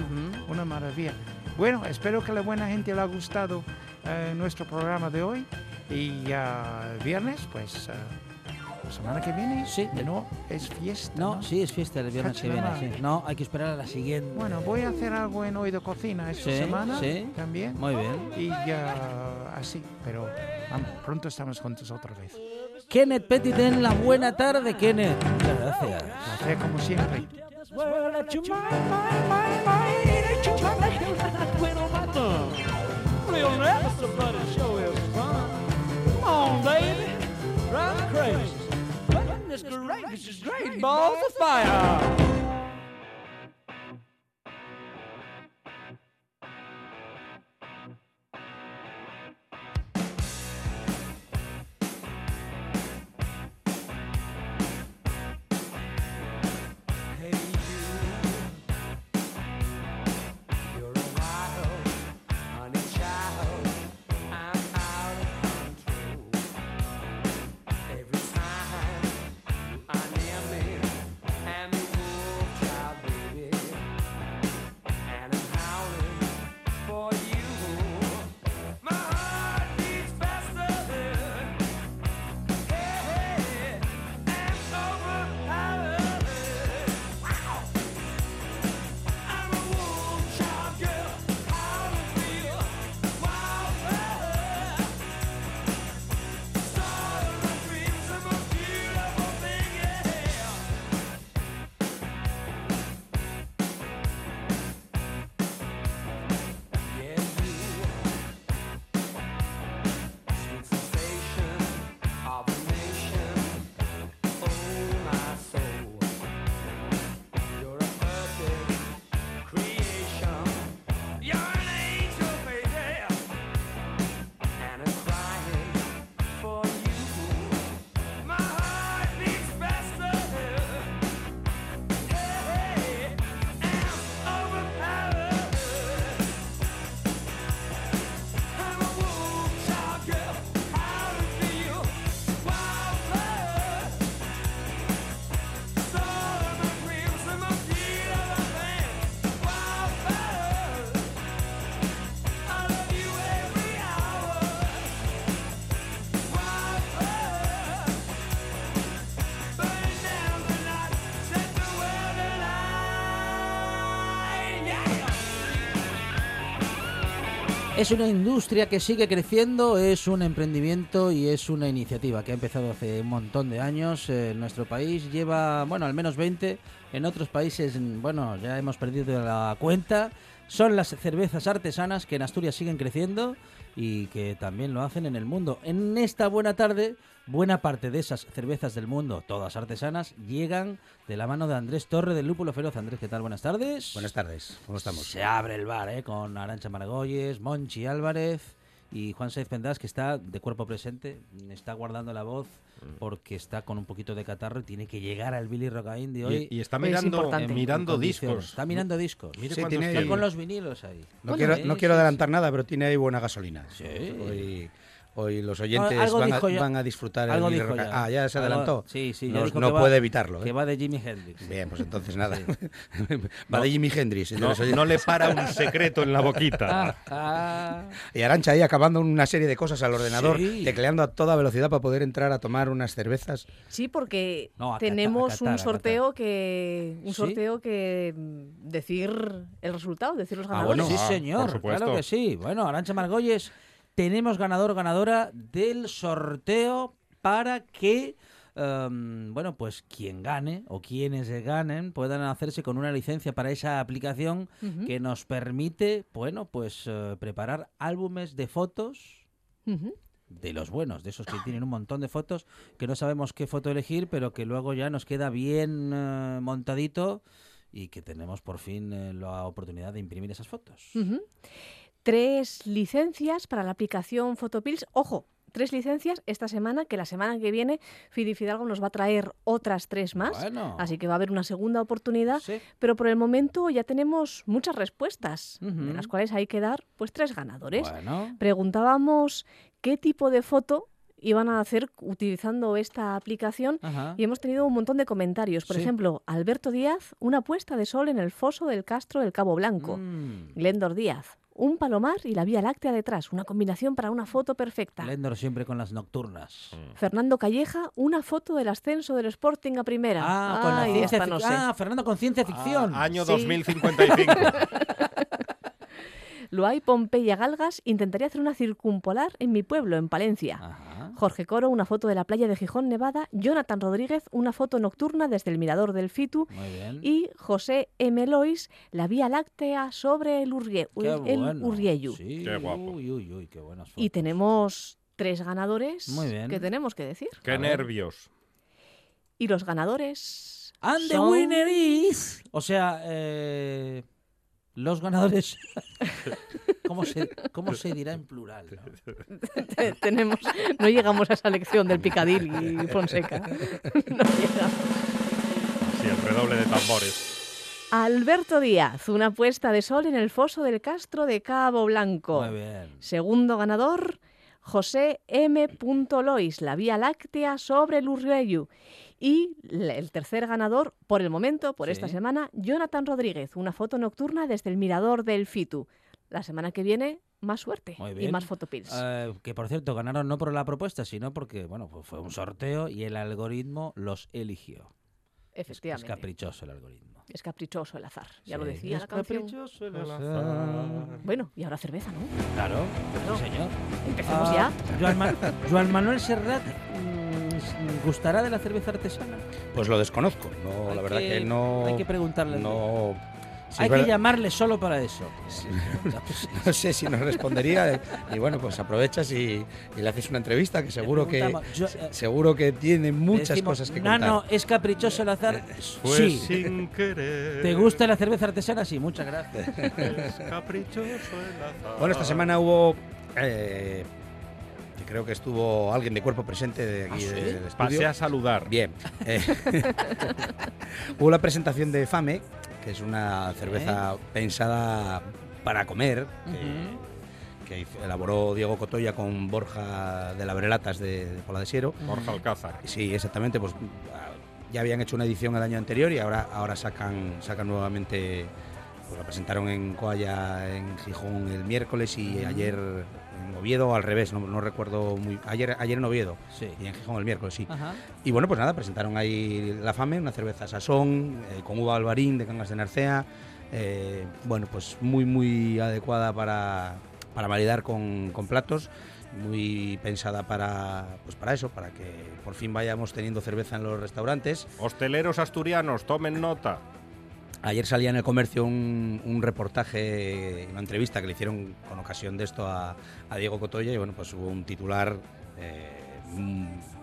Una maravilla. Bueno, espero que la buena gente le ha gustado eh, nuestro programa de hoy. Y ya viernes, pues, eh, la semana que viene, Sí. no es fiesta. No, ¿no? sí, es fiesta el viernes que viene. sí. No, hay que esperar a la siguiente. Bueno, voy a hacer algo en Oído Cocina esta Sí, semana sí. también. Muy bien. Y ya así, pero vamos, pronto estamos juntos otra vez. Kenneth Petiten, la buena tarde, Kenneth. Muchas gracias. Placer como siempre. Real fun. Come on, baby. Drive me crazy. Goodness gracious, great balls of fire. Es una industria que sigue creciendo, es un emprendimiento y es una iniciativa que ha empezado hace un montón de años. Eh, En nuestro país lleva, bueno, al menos 20. En otros países, bueno, ya hemos perdido la cuenta. Son las cervezas artesanas que en Asturias siguen creciendo y que también lo hacen en el mundo. En esta buena tarde, buena parte de esas cervezas del mundo, todas artesanas, llegan de la mano de Andrés Torre del Lúpulo Feroz. Andrés, ¿qué tal? Buenas tardes. Buenas tardes, ¿cómo estamos? Se abre el bar, ¿eh? Con Arancha Margolles, Monchi Álvarez y Juan Saiz Pendas, que está de cuerpo presente, está guardando la voz porque está con un poquito de catarro y tiene que llegar al Billy Rocaín de hoy. Y- y está Es mirando- eh, mirando discos. Está mirando discos. Mire Sí, cuántos tiene- Está tiene. con los vinilos ahí. No Bueno, quiero, eh, no quiero sí, adelantar nada, pero tiene ahí buena gasolina. Sí. Hoy, hoy los oyentes algo van, a, dijo ya- van a disfrutar algo el dijo ya. Ah, ya se Algo- adelantó. sí, sí, no, va- puede evitarlo. ¿eh? Que va de Jimi Hendrix. Bien, pues entonces nada. va No. de Jimi Hendrix. No, le para un secreto en la boquita. Ah, Y Arancha ahí acabando una serie de cosas al ordenador, Sí. tecleando a toda velocidad para poder entrar a tomar unas cervezas. Sí, porque tenemos un sorteo que un ¿Sí? sorteo que mm, decir el resultado, decir los Ah, ganadores. bueno, sí, Ah, señor. por supuesto. Claro que sí. Bueno, Arancha Margolles, tenemos ganador ganadora del sorteo para que. em, bueno, pues quien gane o quienes ganen puedan hacerse con una licencia para esa aplicación que nos permite, bueno, pues eh, preparar álbumes de fotos de los buenos, de esos que tienen un montón de fotos, que no sabemos qué foto elegir, pero que luego ya nos queda bien eh, montadito y que tenemos por fin eh, la oportunidad de imprimir esas fotos. Ujú. Tres licencias para la aplicación Photopills. Ojo, tres licencias esta semana, que la semana que viene Fidi Fidalgo nos va a traer otras tres más. Bueno. Así que va a haber una segunda oportunidad. Sí. Pero por el momento ya tenemos muchas respuestas, Ujú. de las cuales hay que dar pues tres ganadores. Bueno, Preguntábamos qué tipo de foto iban a hacer utilizando esta aplicación ajá. y hemos tenido un montón de comentarios. Por Sí. ejemplo, Alberto Díaz, una puesta de sol en el foso del Castro del Cabo Blanco. Mm. Glendor Díaz, un palomar y la Vía Láctea detrás, una combinación para una foto perfecta. Glendor siempre con las nocturnas. Fernando Calleja, una foto del ascenso del Sporting a primera. Ah, con la ciencia no sé. Ah, Fernando con ciencia ficción. Ah, año Sí. 2055. Loay Pompeya Galgas, intentaría hacer una circumpolar en mi pueblo, en Palencia. Ajá. Jorge Coro, una foto de la playa de Gijón, Nevada. Jonathan Rodríguez, una foto nocturna desde el mirador del Fitu. Muy bien. Y José M. Lois, la Vía Láctea sobre el, Urrie, Qué el bueno. Urrieyu. Sí, Qué guapo. Uy, uy, uy, qué buenas Y fotos. tenemos tres ganadores Muy bien. que tenemos que decir. Qué A ver. nervios. Y los ganadores. And the son- winner is... O sea, eh, los ganadores... ¿Cómo se, ¿Cómo se dirá en plural? no? tenemos, no llegamos a esa lección del Picadilly y Fonseca. No llegamos. Sí, el redoble de tambores. Alberto Díaz, una puesta de sol en el foso del Castro de Cabo Blanco. Muy bien. Segundo ganador, José M. Lois, la Vía Láctea sobre el Urriellu. Y el tercer ganador, por el momento, por Sí. esta semana, Jonathan Rodríguez, una foto nocturna desde el mirador del Fitu. La semana que viene, más suerte Muy y más fotopills. Eh, que por cierto, ganaron no por la propuesta, sino porque bueno, pues fue un sorteo y el algoritmo los eligió. Es, es Efectivamente. caprichoso el algoritmo. Es caprichoso el azar, ya lo Sí. decía Es la canción. caprichoso el azar. Bueno, y ahora cerveza, ¿no? Claro, Claro. sí, señor. Empecemos Ah, ya. Joan, Ma- Joan Manuel Serrat, mm, ¿gustará de la cerveza artesana? Pues lo desconozco. No, Hay la verdad que- que, no. hay que preguntarle. No. sí, Hay que verdad- llamarle solo para eso. No sé si nos respondería. Y bueno, pues aprovechas y, y le haces una entrevista que seguro que yo, eh, seguro que tiene muchas Decimos, cosas que Nano, contar. ¿es caprichoso el azar? Pues sí. sin querer. ¿Te gusta la cerveza artesana? Sí, muchas gracias. Es caprichoso el azar. Bueno, esta semana hubo. eh, creo que estuvo alguien de cuerpo presente de aquí ¿Ah, sí? del estudio. Pasé a saludar. Bien. eh, hubo la presentación de Fame, que es una cerveza pensada para comer, que, elaboró Diego Cotoya con Borja de la Brelatas de, de Pola de Siero. Borja Alcázar. Sí, exactamente. Pues ah, ya habían hecho una edición el año anterior y ahora, ahora sacan, sacan nuevamente. Pues la presentaron en Coalla, en Gijón el miércoles y ayer en Oviedo al revés, no, no recuerdo muy. Ayer, ayer en Oviedo Sí. y en Gijón el miércoles, sí. Ajá. Y bueno, pues nada, presentaron ahí La Fame, una cerveza sazón, eh, con uva albarín de Cangas de Narcea. eh, bueno, pues muy, muy adecuada para, para maridar con, con platos. Muy pensada para, pues para eso, para que por fin vayamos teniendo cerveza en los restaurantes. Hosteleros asturianos, tomen nota. Ayer salía en el comercio un, reportaje, una entrevista que le hicieron con ocasión de esto a, Diego Cotoya y bueno, pues hubo un titular eh,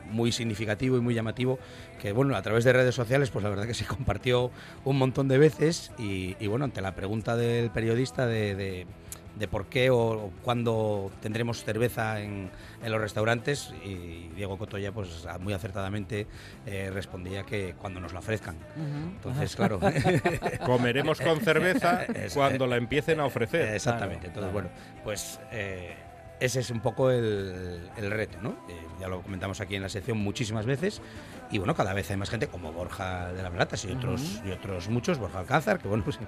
muy significativo y muy llamativo que bueno, a través de redes sociales pues la verdad que se compartió un montón de veces y, bueno, ante la pregunta del periodista de- de por qué o, o cuándo tendremos cerveza en, en los restaurantes y Diego Cotoya pues muy acertadamente eh, respondía que cuando nos la ofrezcan. Entonces, claro. Comeremos con cerveza cuando la empiecen a ofrecer. Exactamente. Entonces, bueno, pues eh, ese es un poco el, el reto, ¿no? Eh, ya lo comentamos aquí en la sección muchísimas veces y bueno, cada vez hay más gente como Borja de las Latas y otros y otros muchos, Borja Alcázar, que bueno, pues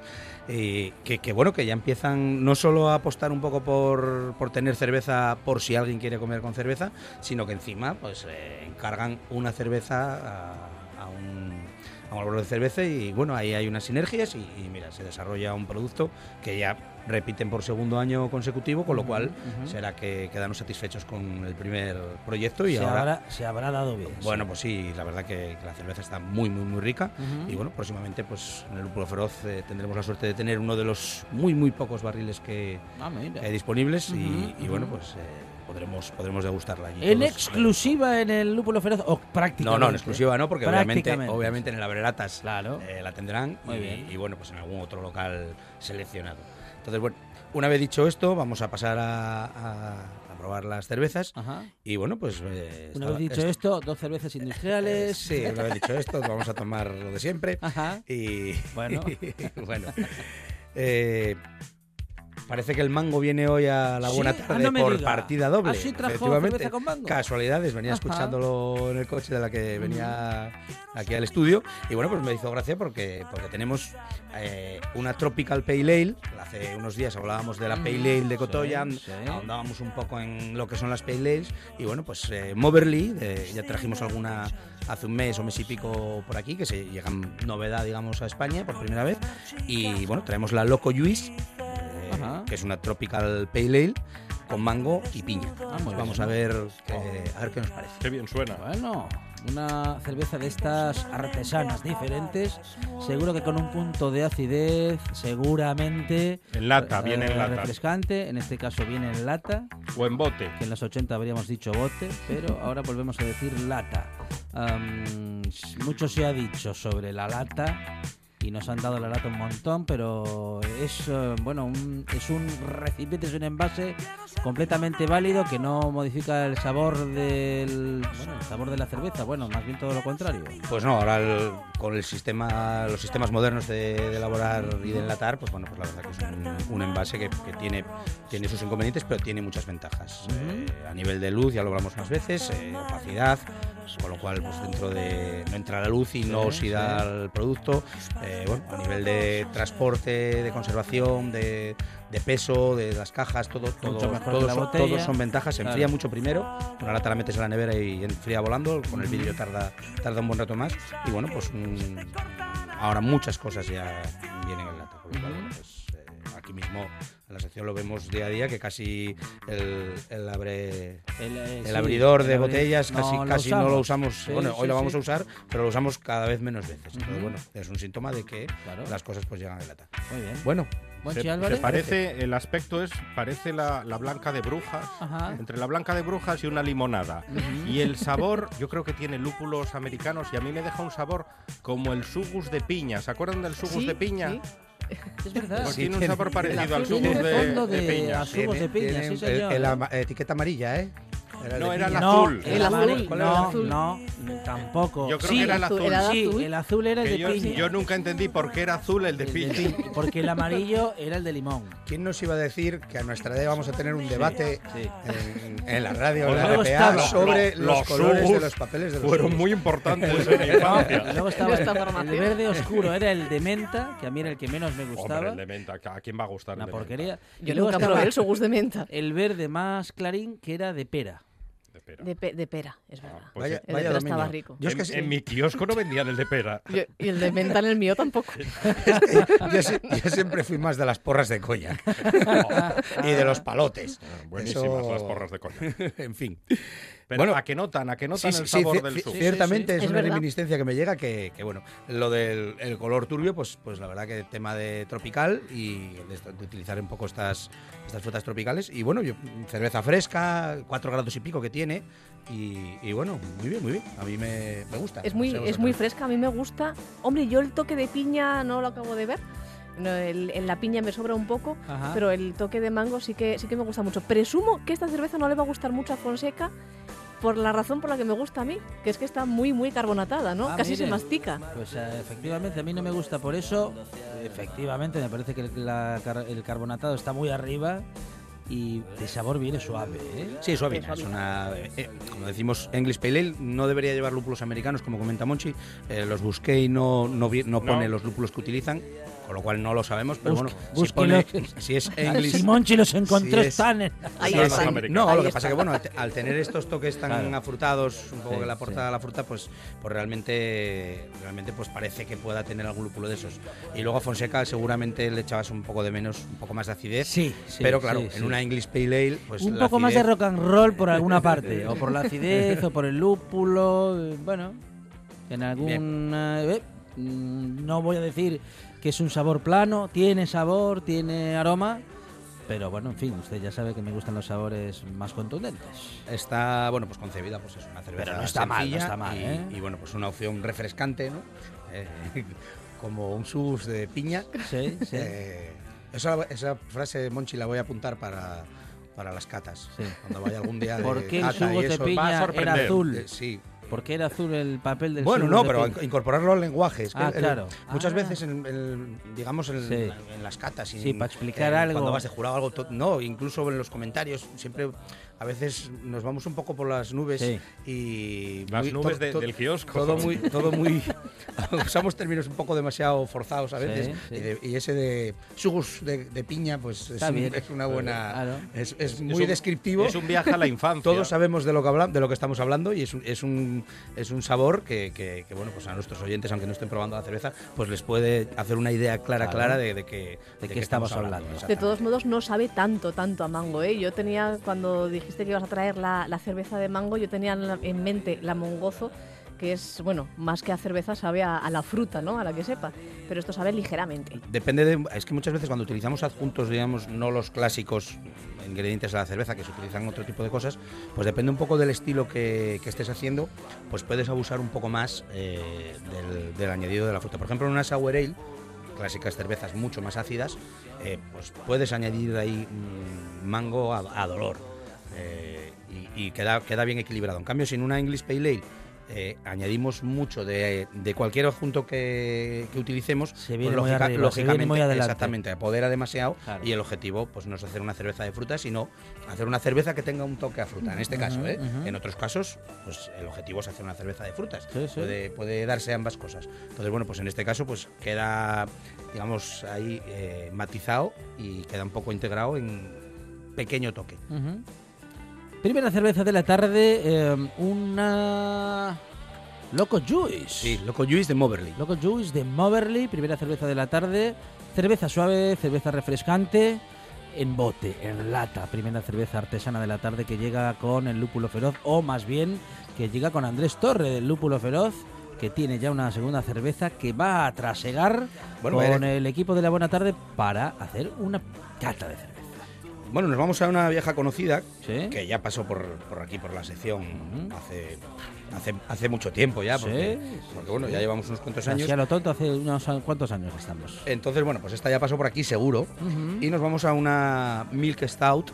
eh, que, que bueno, que ya empiezan no solo a apostar un poco por, por tener cerveza por si alguien quiere comer con cerveza, sino que encima pues eh, encargan una cerveza a, a un a un árbol de cerveza y bueno, ahí hay unas sinergias y, y mira, se desarrolla un producto que ya repiten por segundo año consecutivo, con lo cual ujú. será que quedamos satisfechos con el primer proyecto y se, ahora habrá, se habrá dado bien. bueno, sí. pues sí, la verdad que, que la cerveza está muy, muy, muy rica. Y bueno, próximamente, pues en el Lúpulo Feroz eh, tendremos la suerte de tener uno de los muy, muy pocos barriles que, Ah, hay disponibles. y, bueno, pues eh, podremos, podremos degustarla allí. En exclusiva en el Lúpulo Feroz o prácticamente. No, no, en exclusiva no, porque obviamente, obviamente en el Abrelatas Claro. eh, la tendrán y bueno, pues en algún otro local seleccionado. Entonces, bueno, una vez dicho esto, vamos a pasar a, a- a probar las cervezas. Ajá. Y bueno, pues... eh, Una vez dicho est- esto, dos cervezas industriales. Sí, una vez dicho esto, vamos a tomar lo de siempre. Ajá. Y Bueno. bueno. Eh, parece que el mango viene hoy a la Sí, buena ah, tarde no por diga. partida doble. Sí, trajo efectivamente. con mango. Casualidades, venía Ajá. escuchándolo en el coche de la que venía aquí al estudio. Y bueno, pues me hizo gracia porque, porque tenemos eh, una Tropical Pale Ale. Hace unos días hablábamos de la Pale Ale de Cotoya, Sí, sí. ahondábamos un poco en lo que son las Pale Ales. Y bueno, pues eh, Moverly, ya trajimos alguna hace un mes o mes y pico por aquí, que se llegan novedad, digamos, a España por primera vez. Y bueno, traemos la Loco Juice, eh, que es una Tropical Pale Ale con mango y piña. Ah, Vamos bien. a ver, eh, a ver qué nos parece. Qué bien suena. Bueno, una cerveza de estas artesanas diferentes, seguro que con un punto de acidez, seguramente. En lata, eh, viene en lata. Refrescante, en este caso viene en lata, O en bote. que en los 80 habríamos dicho bote, pero ahora volvemos a decir lata. Am, mucho se ha dicho sobre la lata y nos han dado la lata un montón, pero es eh, bueno, un- es un recipiente, es un envase completamente válido que no modifica el sabor del bueno, el sabor de la cerveza, bueno, más bien todo lo contrario. Pues no, ahora el- con el sistema, los sistemas modernos de, de elaborar y de enlatar, pues bueno, pues la verdad que es un, un envase que, que tiene, tiene sus inconvenientes, pero tiene muchas ventajas. Eh, a nivel de luz, ya lo hablamos más veces, eh, opacidad, con lo cual pues dentro de no entra la luz y no oxida sí. el producto. Eh, bueno, a nivel de transporte, de conservación, de, de peso, de las cajas, todo, todo, son- todos son ventajas. Se Claro. enfría mucho primero, una lata la metes en la nevera y enfría volando, con el vidrio tarda, tarda un buen rato más. Y bueno, pues ahora muchas cosas ya vienen en lata. Por lo cual, pues, eh, aquí mismo en la sección lo vemos día a día que casi el, el abre El, eh, el sí, abridor el de botellas casi, no lo casi no lo usamos. Sí, bueno, sí, hoy lo sí. vamos a usar, pero lo usamos cada vez menos veces. Entonces, Ujú. bueno, es un síntoma de que Claro. las cosas pues llegan en lata. Muy bien. Bueno, Se, parece, el aspecto es, parece la, la blanca de brujas, Ajá. entre la blanca de brujas y una limonada. Y el sabor, yo creo que tiene lúpulos americanos y a mí me deja un sabor como el sugus de piña. ¿Se acuerdan del sugus Sí, de piña? sí. Es verdad. Sí, tiene un sabor parecido al tiene de, de de piña. azul. Jugos de piña, sí, el- señor, el ¿eh? ama- etiqueta amarilla, ¿eh? No, era el. No, azul. el azul. ¿Cuál era No, el azul? no, tampoco. Yo creo sí, que era el azul. Era Sí, azul. el azul era el Que de yo, piña. yo nunca entendí por qué era azul el de El de piña. piña, Porque el amarillo era el de limón. ¿Quién nos iba a decir que a nuestra edad vamos a tener un debate sí. en, en la radio, en Pues la RPA, sobre Lo- los, los colores de los papeles de los Fueron muy importantes en mi infancia. Y luego estaba el, verde oscuro, era el de menta, que a mí era el que menos me Hombre, gustaba. el de menta, ¿a quién va a gustar? Una porquería. Yo nunca probé el sugus de menta. el verde más clarín, que era de pera. De pera. De, pe- de pera, es verdad. pues Vaya, el de pera estaba rico. Yo es en, que sí- en mi kiosco no vendían el de pera. Yo- y el de menta en el mío tampoco. yo, siempre fui más de las porras de colla y de los palotes. Buenísimas Eso- las porras de coña. en fin. Pero Bueno, ¿a qué notan? ¿A qué notan Sí, el sabor del sugus? Ciertamente sí, es, Es una verdad. reminiscencia que me llega que, que, bueno, lo del el color turbio, pues, pues la verdad que tema de tropical y de, utilizar un poco estas, estas frutas tropicales. Y bueno, yo, cerveza fresca, 4 grados y pico que tiene. Y, y bueno, muy bien, muy bien. A mí me, me gusta. Es muy, No sé es muy fresca, a mí me gusta. Hombre, yo el toque de piña no lo acabo de ver. No, el- en la piña me sobra un poco, Ajá. pero el toque de mango sí que, sí que me gusta mucho. Presumo que esta cerveza no le va a gustar mucho a Fonseca por la razón por la que me gusta a mí, que es que está muy, muy carbonatada, ¿no? Ah, Casi se mastica. Pues eh, efectivamente, a mí no me gusta por eso. Efectivamente, me parece que la car- el carbonatado está muy arriba. y de sabor viene suave, ¿eh? Sí, suavina. Es una, eh, como decimos, English Pale Ale no debería llevar lúpulos americanos, como comenta Monchi. Eh, los busqué y no, no, no pone los lúpulos que utilizan, con lo cual no lo sabemos. Pero Busque- bueno, si, pone, si es English. Si Monchi los encontró, es- están en- Ahí si es están. No, lo que pasa que, bueno, al, te- al tener estos toques tan Claro. afrutados, un poco Sí, que le aporta sí. la fruta, pues, pues realmente, realmente pues parece que pueda tener algún lúpulo de esos. Y luego a Fonseca seguramente le echabas un poco de menos, un poco más de acidez. Sí, sí, Pero claro, sí, en sí. una English Pale Ale, pues un la poco más de rock and roll por alguna parte, o por la acidez, o por el lúpulo, bueno, en algún... eh, no voy a decir que es un sabor plano, tiene sabor, tiene aroma, pero bueno, en fin, usted ya sabe que me gustan los sabores más contundentes. Está, bueno, pues concebida, pues es una cerveza Pero no está mal, no está mal, y, ¿eh? y, bueno, pues una opción refrescante, ¿no? Eh, como un sus de piña. Sí, sí. Eh, esa, esa frase, Monchi, la voy a apuntar para, para las catas. Sí. Cuando vaya algún día de ¿Por qué el y de piña era azul? Eh, sí. ¿Por qué era azul el papel del Bueno, no, pero incorporarlo al lenguaje. Es que Ah, el- claro. Muchas Ah. veces, en, en- digamos, en, Sí. en las catas. y Sí, para explicar algo. Cuando vas de jurado algo. No, incluso en los comentarios. Siempre, a veces nos vamos un poco por las nubes. Sí. Y Las muy- nubes to- de- to- del kiosco. Todo muy. Todo muy usamos términos un poco demasiado forzados a Sí, veces. sí. Y, de- y ese de sugus de, de piña, pues es, un- es una buena. Claro. Es, es Es muy un- descriptivo. es un viaje a la infancia. Todos sabemos de lo que hablamos, de lo que estamos hablando y es un, es un, es un sabor que, que- que, bueno, pues a nuestros oyentes, aunque no estén probando la cerveza, pues les puede hacer una idea clara, Claro. clara de, de que, ¿De qué estamos hablando? De todos modos, no sabe tanto, tanto a mango. ¿eh? Yo tenía, cuando dijiste que ibas a traer la, la cerveza de mango, yo tenía en mente la mongozo, que es, bueno, más que a cerveza, sabe a, a la fruta, ¿no? A la que sepa. Pero esto sabe ligeramente. Depende de. Es que muchas veces cuando utilizamos adjuntos, digamos, no los clásicos ingredientes de la cerveza, que se utilizan otro tipo de cosas, pues depende un poco del estilo que, estés haciendo, pues puedes abusar un poco más eh, del, añadido de la fruta. Por ejemplo, en una sour ale, clásicas cervezas mucho más ácidas, eh, pues puedes añadir ahí mm, mango a, a dolor eh, y, y queda, queda bien equilibrado. En cambio, si en una English Pale Ale eh, añadimos mucho de, de cualquier adjunto que, que utilicemos, Se viene pues muy lógica- arriba, se lógicamente, viene muy adelante. exactamente, apodera demasiado Claro. y el objetivo pues no es hacer una cerveza de fruta, sino hacer una cerveza que tenga un toque a fruta. En este caso, ¿eh? En otros casos, pues el objetivo es hacer una cerveza de frutas. Sí, sí. Puede, puede darse ambas cosas. Entonces, bueno, pues en este caso pues queda, digamos, ahí eh, matizado y queda un poco integrado en pequeño toque. Primera cerveza de la tarde, eh, una Loco Juice. Sí, Loco Juice de Moverly. Loco Juice de Moverly, primera cerveza de la tarde. Cerveza suave, cerveza refrescante, en bote, en lata. Primera cerveza artesana de la tarde que llega con el lúpulo feroz, o más bien que llega con Andrés Torre del lúpulo feroz, que tiene ya una segunda cerveza que va a trasegar Bueno, con eh, el equipo de la buena tarde para hacer una cata de cerveza. Bueno, nos vamos a una vieja conocida Sí. que ya pasó por, por aquí, por la sección, hace, hace, hace mucho tiempo ya, porque, Sí, porque, bueno, ya llevamos unos cuantos años. a lo tonto, hace unos cuantos años estamos. Entonces, bueno, pues esta ya pasó por aquí seguro. Y nos vamos a una Milk Stout,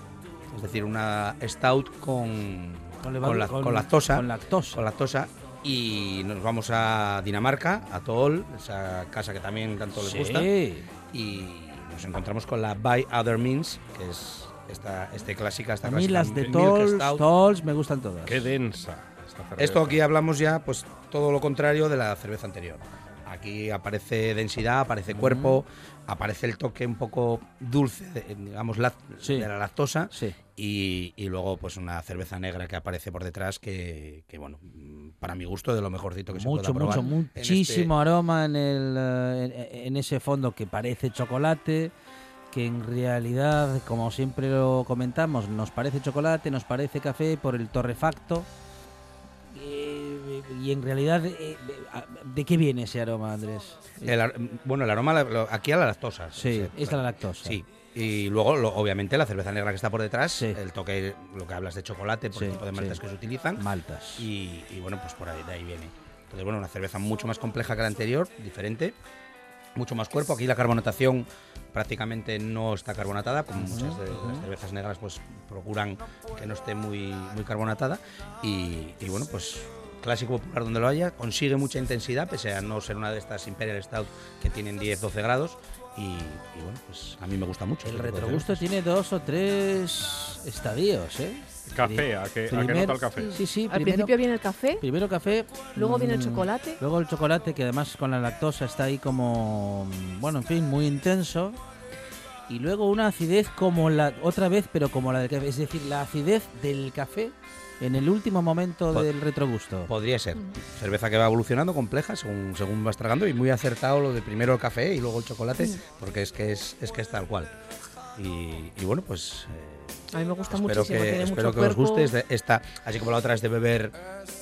es decir, una Stout con, Con la- con- con lactosa. con lactosa. con lactosa. Y nos vamos a Dinamarca, a Tool, esa casa que también tanto les Sí. gusta. Y nos encontramos con la By Other Means, que es esta este clásica, esta A mí clásica las de Tolls. Tolls me gustan todas. Qué densa esta cerveza. Esto aquí hablamos ya, pues todo lo contrario de la cerveza anterior. Aquí aparece densidad, aparece cuerpo, aparece el toque un poco dulce, de, digamos, la- de la lactosa. Y, y luego, pues una cerveza negra que aparece por detrás, que, que, bueno, para mi gusto, de lo mejorcito que se mucho, pueda probar. mucho, en este- muchísimo aroma en, el, eh, en, en ese fondo que parece chocolate, que en realidad, como siempre lo comentamos, nos parece chocolate, nos parece café por el torrefacto. Eh, y en realidad, eh, ¿de qué viene ese aroma, Andrés? El bueno, el aroma aquí a la lactosa. Sí, es la lactosa. Sí. Y luego, lo- obviamente, la cerveza negra que está por detrás, el toque, lo que hablas de chocolate, por el tipo de maltas sí. que se utilizan. Maltas. Y, y bueno, pues por ahí, de ahí viene. Entonces, bueno, una cerveza mucho más compleja que la anterior, diferente, mucho más cuerpo. Aquí la carbonatación prácticamente no está carbonatada, como muchas de las cervezas negras pues procuran que no esté muy, muy carbonatada. Y, y bueno, pues clásico popular donde lo haya, consigue mucha intensidad, pese a no ser una de estas Imperial Stout que tienen 10-12 grados. Y, y bueno, pues A mí me gusta mucho. El retrogusto tiene dos o tres estadios, ¿eh? Café, ¿a qué- a qué nota el café? Sí, sí. Al primero- principio viene el café, Primero café. luego viene el mm, chocolate. Luego el chocolate, que además con la lactosa está ahí como, mm, bueno, en fin, muy intenso. Y luego una acidez como la otra vez, pero como la del café. Es decir, la acidez del café en el último momento del retrogusto. Podría ser. Cerveza que va evolucionando, compleja, según, según vas tragando, y muy acertado lo de primero el café y luego el chocolate, porque es que es, es que es tal cual. Y, y bueno, pues eh, A mí me gusta espero muchísimo, que, tiene espero mucho que os cuerpo. guste. Es de- esta, así como la otra es de beber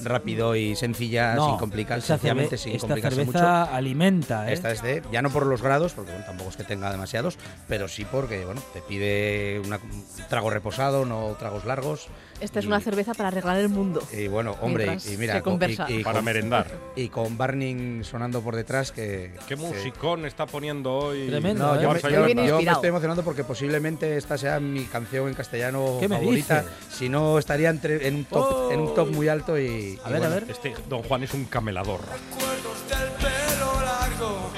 rápido y sencilla, No, sin complicar, esta sencillamente sin esta complicarse cerveza mucho. alimenta, ¿eh? Esta es de, ya no por los grados, porque bueno, tampoco es que tenga demasiados, pero sí porque bueno, te pide una- un trago reposado, no tragos largos. Esta es una cerveza para arreglar el mundo. Y bueno, hombre, y, y mira, con- y- y Para con- merendar. Y con Barning sonando por detrás que... ¿Qué que- musicón está poniendo hoy? Tremendo, No, yo, Vamos me, a yo- yo me estoy emocionando porque posiblemente esta sea mi canción en castellano ¿Qué me favorita. Si no, estaría entre, en, un top, en un top muy alto y... A y ver, a ver. Este Don Juan es un camelador. Recuerdos del pelo largo,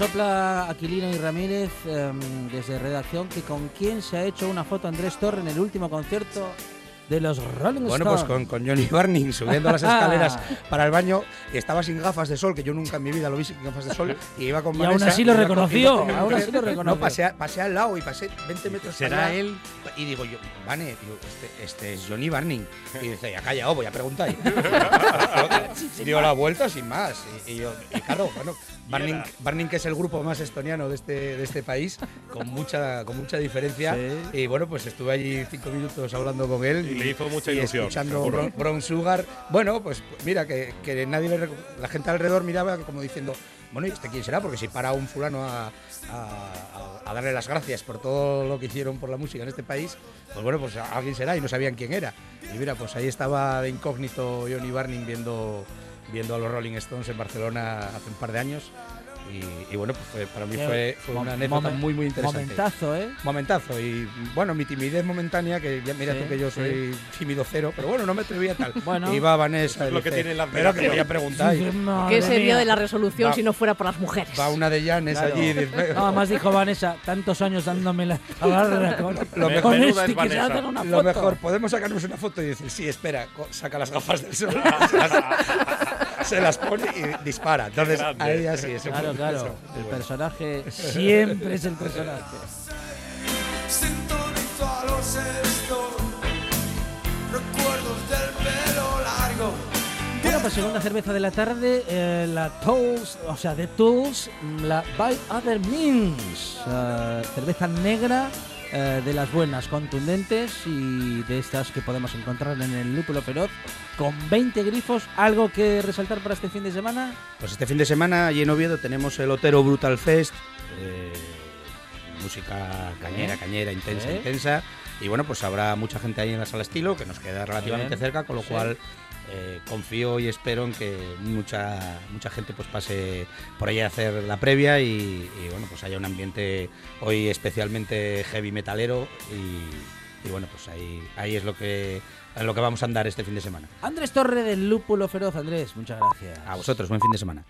sopla Aquilino y Ramírez em, desde redacción que con quién se ha hecho una foto Andrés Torre en el último concierto de los Rolling Bueno, pues Stones. con, con Johnny Barning subiendo las escaleras para el baño, estaba sin gafas de sol, que yo nunca en mi vida lo vi sin gafas de sol, y iba con Y aún Vanessa, así lo reconoció, con aún así lo reconoció. No, pasé, al lado y pasé 20 metros ¿Será allá, él? Y digo yo, Vane, digo, este, este es Johnny Barning. Y dice, ya callado, voy a preguntar. Dio la vuelta sin más. Y, y yo, y claro, bueno, Barning, era- Barning, que es el grupo más estoniano de este, de este país, con mucha, con mucha diferencia. Sí. Y bueno, pues estuve allí cinco minutos hablando con él. Y le hizo mucha ilusión, Escuchando. Brown, Brown Sugar. Bueno, pues mira, que, que nadie le la gente alrededor miraba como diciendo, bueno, ¿y este quién será? Porque si para un fulano a, a- a- a darle las gracias por todo lo que hicieron por la música en este país, pues bueno, pues alguien será y no sabían quién era. Y mira, pues ahí estaba de incógnito Johnny Barning viendo, viendo a los Rolling Stones en Barcelona hace un par de años. Y, y bueno, pues fue- para mí Qué fue, fue una anécdota momen- muy, muy interesante. Momentazo, ¿eh? Momentazo. Y bueno, mi timidez momentánea, que ya mira Sí, tú que yo sí. soy tímido cero, pero bueno, no me atrevía tal. Bueno. Iba Vanessa. Es lo que dice, tiene la Pero que voy a preguntar. ¿Qué sería de la resolución Va- si no fuera por las mujeres? va una de Llanes Claro. allí y dice, No, además dijo Vanessa, tantos años dándome la tabarra con, Lo con mejor- menuda este es que se una lo foto. mejor, podemos sacarnos una foto y decir, sí, espera, saca las gafas del sol. se las pone y dispara. Entonces, grande. ahí así. eso Claro, claro. eso. El personaje siempre es el personaje. Sintonizo a los recuerdos del pelo largo. Bueno, pues segunda cerveza de la tarde, eh, la Tools, o sea, de Tools, la By Other Means. eh, cerveza negra eh, de las buenas, contundentes y de estas que podemos encontrar en el Lúpulo Feroz, con 20 grifos. ¿Algo que resaltar para este fin de semana? Pues este fin de semana allí en Oviedo tenemos el Otero Brutal Fest, eh, música cañera, ¿Eh? cañera, intensa, intensa. Y bueno, pues habrá mucha gente ahí en la sala estilo, que nos queda relativamente cerca, con lo Sí. cual eh, confío y espero en que mucha mucha gente pues pase por ahí a hacer la previa y, y, bueno, pues haya un ambiente hoy especialmente heavy metalero y, y bueno, pues ahí, ahí es lo que, en lo que vamos a andar este fin de semana. Andrés Torre del Lúpulo Feroz. Andrés, muchas gracias. A vosotros, buen fin de semana.